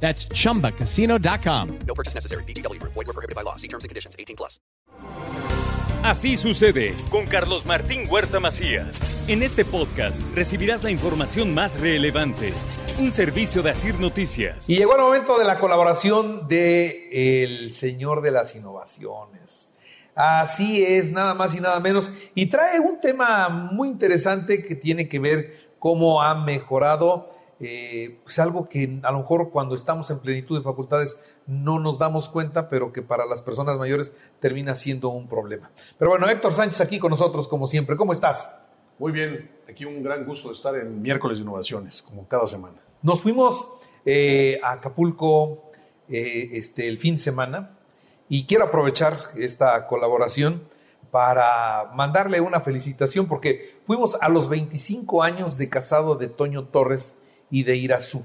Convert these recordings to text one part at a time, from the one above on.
That's chumbacasino.com. No purchase necessary. BGW. Void were prohibited by law. See terms and conditions. 18 plus. Así sucede con Carlos Martín Huerta Macías. En este podcast recibirás la información más relevante. Un servicio de Asir Noticias. Y llegó el momento de la colaboración de el señor de las innovaciones. Así es, nada más y nada menos. Y trae un tema muy interesante que tiene que ver cómo ha mejorado eh, pues algo que a lo mejor cuando estamos en plenitud de facultades no nos damos cuenta, pero que para las personas mayores termina siendo un problema. Pero bueno, Héctor Sánchez aquí con nosotros, como siempre. ¿Cómo estás? Muy bien, aquí un gran gusto de estar en miércoles de innovaciones, como cada semana. Nos fuimos eh, a Acapulco eh, este, el fin de semana y quiero aprovechar esta colaboración para mandarle una felicitación porque fuimos a los 25 años de casado de Toño Torres y de Irazú.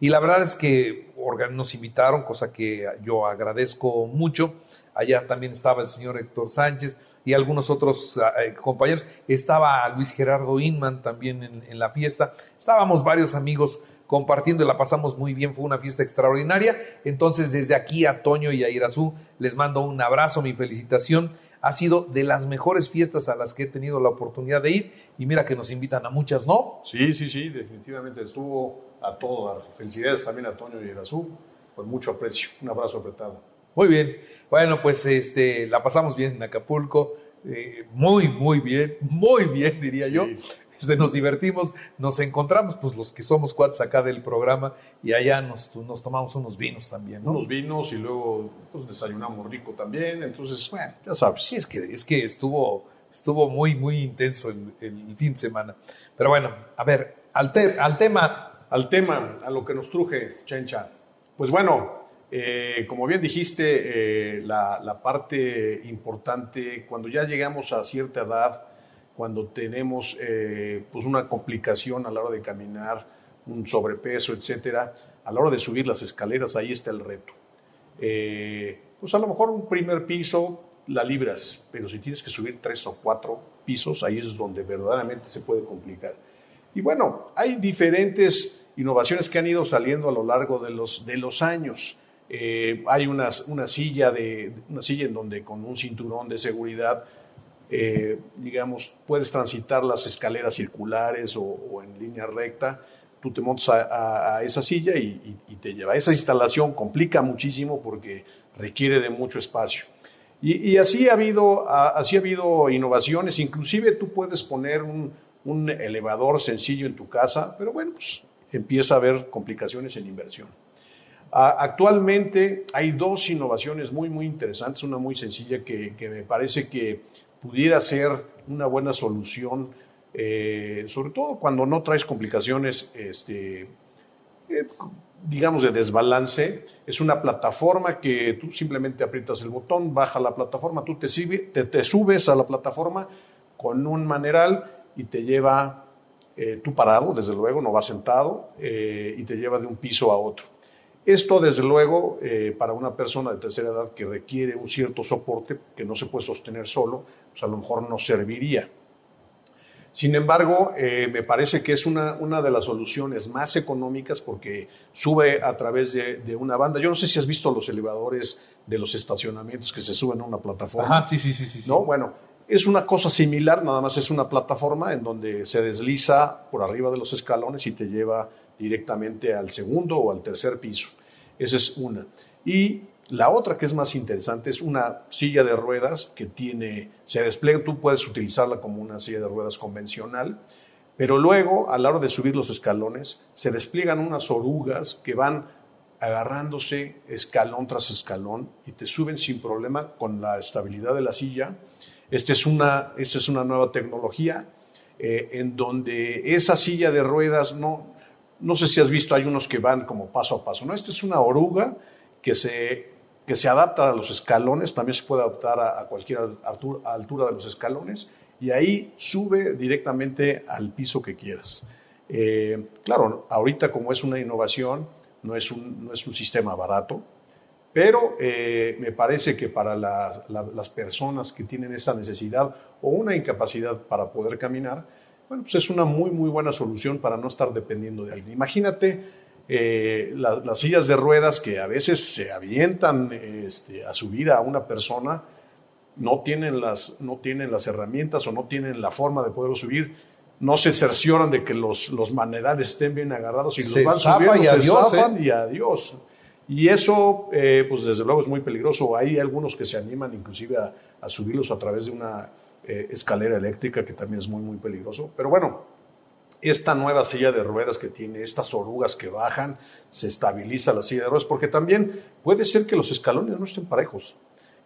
Y la verdad es que nos invitaron, cosa que yo agradezco mucho. Allá también estaba el señor Héctor Sánchez y algunos otros eh, compañeros. Estaba Luis Gerardo Inman también en, la fiesta. Estábamos varios amigos compartiendo la pasamos muy bien. Fue una fiesta extraordinaria. Entonces, desde aquí a Toño y a Irazú les mando un abrazo, mi felicitación. Ha sido de las mejores fiestas a las que he tenido la oportunidad de ir y mira que nos invitan a muchas, ¿no? Sí, sí, sí, definitivamente estuvo a todo dar. Felicidades también a Toño y Irazú, con mucho aprecio. Un abrazo apretado. Muy bien. Bueno, pues este, la pasamos bien en Acapulco. Eh, muy, muy bien, muy bien, diría yo. Sí. Este, nos divertimos, nos encontramos, pues los que somos cuates acá del programa, y allá nos, nos tomamos unos vinos también, ¿no? Unos vinos y luego pues, desayunamos rico también. Entonces, bueno, ya sabes. Sí, es que, es que estuvo, estuvo muy, muy intenso el, el fin de semana. Pero bueno, a ver, al, te, al tema. Al tema, a lo que nos truje, Chencha. Pues bueno, eh, como bien dijiste, eh, la, la, parte importante, cuando ya llegamos a cierta edad, cuando tenemos eh, pues una complicación a la hora de caminar, un sobrepeso, etcétera, a la hora de subir las escaleras, ahí está el reto. Eh, pues a lo mejor un primer piso la libras, pero si tienes que subir tres o cuatro pisos, ahí es donde verdaderamente se puede complicar. Y bueno, hay diferentes innovaciones que han ido saliendo a lo largo de los, de los años. Eh, hay una, una, silla de, una silla en donde con un cinturón de seguridad eh, digamos, puedes transitar las escaleras circulares o, o, en línea recta, tú te montas a, esa silla y, te lleva. Esa instalación complica muchísimo porque requiere de mucho espacio. Y, y así, ha habido, así ha habido innovaciones, inclusive tú puedes poner un, un elevador sencillo en tu casa, pero bueno, pues empieza a haber complicaciones en inversión. Actualmente hay dos innovaciones muy, muy interesantes, una muy sencilla que me parece que pudiera ser una buena solución, eh, sobre todo cuando no traes complicaciones, este, eh, digamos, de desbalance. Es una plataforma que tú simplemente aprietas el botón, baja la plataforma, tú te, te, subes a la plataforma con un maneral y te lleva, eh, tú parado, desde luego, no vas sentado, eh, y te lleva de un piso a otro. Esto, desde luego, eh, para una persona de tercera edad que requiere un cierto soporte, que no se puede sostener solo, pues a lo mejor no serviría. Sin embargo, eh, me parece que es una, una, de las soluciones más económicas porque sube a través de, de, una banda. Yo no sé si has visto los elevadores de los estacionamientos que se suben a una plataforma. Ajá, sí, sí, sí, sí. ¿No? Bueno, es una cosa similar, nada más es una plataforma en donde se desliza por arriba de los escalones y te lleva directamente al segundo o al tercer piso. Esa es una. Y la otra que es más interesante es una silla de ruedas que tiene, se despliega, tú puedes utilizarla como una silla de ruedas convencional, pero luego a la hora de subir los escalones se despliegan unas orugas que van agarrándose escalón tras escalón y te suben sin problema con la estabilidad de la silla. Esta es una, esta es una nueva tecnología eh, en donde esa silla de ruedas no, no sé si has visto, hay unos que van como paso a paso. No, esta es una oruga que se que se adapta a los escalones, también se puede adaptar a, cualquier altura, de los escalones y ahí sube directamente al piso que quieras. Eh, claro, ahorita como es una innovación, no es un, no es un sistema barato, pero eh, me parece que para la, las personas que tienen esa necesidad o una incapacidad para poder caminar, bueno, pues es una muy, muy buena solución para no estar dependiendo de alguien. Imagínate eh, las sillas de ruedas que a veces se avientan este, a subir a una persona, no tienen, las, no tienen las herramientas o no tienen la forma de poderlo subir, no se cercioran de que los, los manerales estén bien agarrados y los van subiendo, y se adiós, zafan ¿eh? y adiós. Y eso, eh, pues desde luego es muy peligroso. Hay algunos que se animan inclusive a, a subirlos a través de una eh, escalera eléctrica, que también es muy, muy peligroso. Pero bueno, esta nueva silla de ruedas que tiene, estas orugas que bajan, se estabiliza la silla de ruedas, porque también puede ser que los escalones no estén parejos.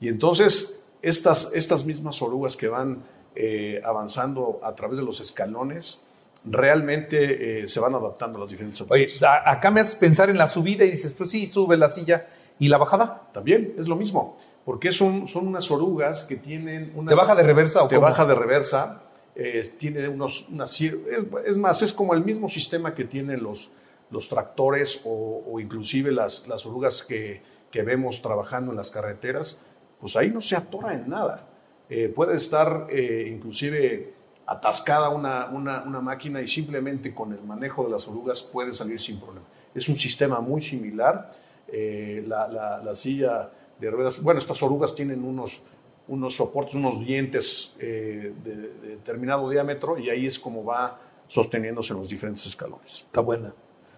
Y entonces, estas, estas mismas orugas que van eh, avanzando a través de los escalones, realmente eh, se van adaptando a las diferentes Oye, acá me haces pensar en la subida y dices, pues sí, sube la silla. ¿Y la bajada? También es lo mismo, porque son, son unas orugas que tienen unas... ¿Te baja de reversa o Te cómo? baja de reversa, eh, tiene unos... unas es más, es como el mismo sistema que tienen los, los tractores o, o inclusive las, las orugas que, que vemos trabajando en las carreteras, pues ahí no se atora en nada. Eh, puede estar eh, inclusive atascada una, una, una máquina y simplemente con el manejo de las orugas puede salir sin problema. Es un sistema muy similar. Eh, la, la- la silla de ruedas, bueno, estas orugas tienen unos, unos soportes, unos dientes eh, de, de determinado diámetro y ahí es como va sosteniéndose en los diferentes escalones. Está buena.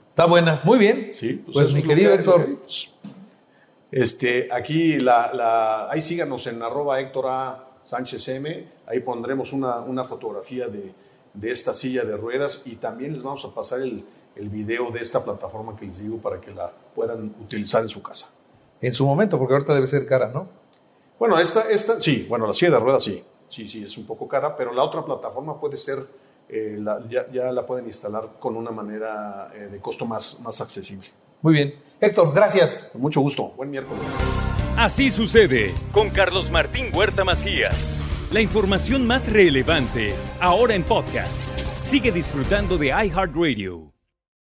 Está buena. Muy bien. Sí, pues, eso mi querido que Héctor. pues. Este, aquí, la, la- ahí síganos en arroba Héctor A. Sánchez M. Ahí pondremos una, una fotografía de, de esta silla de ruedas y también les vamos a pasar el, el video de esta plataforma que les digo para que la puedan utilizar en su casa. En su momento, porque ahorita debe ser cara, ¿no? Bueno, esta, esta, sí, bueno, la silla de ruedas sí, sí, sí, es un poco cara, pero la otra plataforma puede ser, eh, la- ya, ya la pueden instalar con una manera eh, de costo más, más accesible. Muy bien. Héctor, gracias. Con mucho gusto, buen miércoles. Así sucede con Carlos Martín Huerta Macías. La información más relevante ahora en podcast. Sigue disfrutando de iHeartRadio.